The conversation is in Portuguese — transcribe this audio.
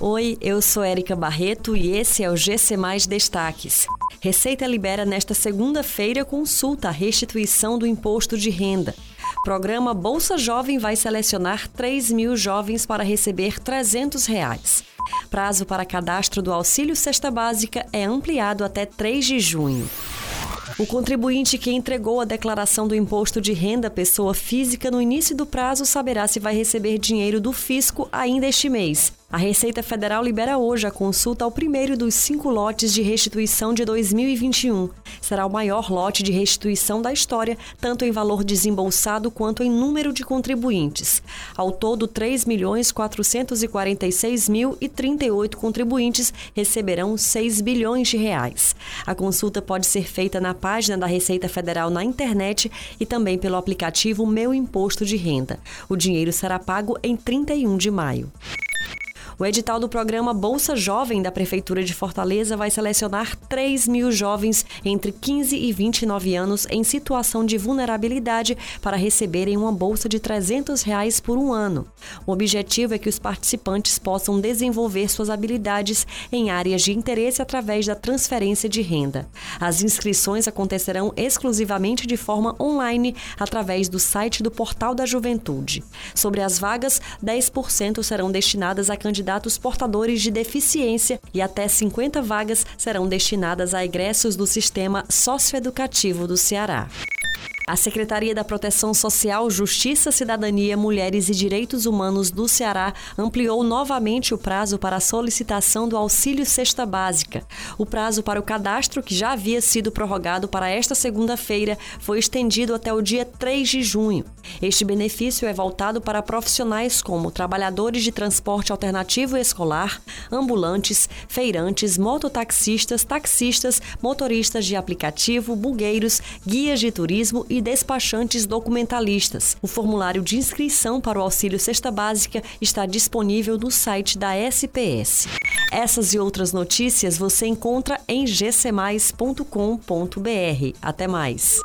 Oi, eu sou Érica Barreto e esse é o GC Mais Destaques. Receita libera nesta segunda-feira consulta a restituição do imposto de renda. Programa Bolsa Jovem vai selecionar 3 mil jovens para receber 300 reais. Prazo para cadastro do Auxílio Cesta Básica é ampliado até 3 de junho. O contribuinte que entregou a declaração do imposto de renda pessoa física no início do prazo saberá se vai receber dinheiro do fisco ainda este mês. A Receita Federal libera hoje a consulta ao primeiro dos cinco lotes de restituição de 2021. Será o maior lote de restituição da história, tanto em valor desembolsado quanto em número de contribuintes. Ao todo, 3.446.038 contribuintes receberão 6 bilhões de reais. A consulta pode ser feita na página da Receita Federal na internet e também pelo aplicativo Meu Imposto de Renda. O dinheiro será pago em 31 de maio. O edital do programa Bolsa Jovem da Prefeitura de Fortaleza vai selecionar 3 mil jovens entre 15 e 29 anos em situação de vulnerabilidade para receberem uma bolsa de 300 reais por um ano. O objetivo é que os participantes possam desenvolver suas habilidades em áreas de interesse através da transferência de renda. As inscrições acontecerão exclusivamente de forma online através do site do Portal da Juventude. Sobre as vagas, 10% serão destinadas a candidatos candidatos portadores de deficiência e até 50 vagas serão destinadas a egressos do sistema socioeducativo do Ceará. A Secretaria da Proteção Social, Justiça, Cidadania, Mulheres e Direitos Humanos do Ceará ampliou novamente o prazo para a solicitação do auxílio cesta básica. O prazo para o cadastro, que já havia sido prorrogado para esta segunda-feira, foi estendido até o dia 3 de junho. Este benefício é voltado para profissionais como trabalhadores de transporte alternativo escolar, ambulantes, feirantes, mototaxistas, taxistas, motoristas de aplicativo, bugueiros, guias de turismo e despachantes documentalistas. O formulário de inscrição para o auxílio cesta básica está disponível no site da SPS. Essas e outras notícias você encontra em gcmais.com.br. Até mais.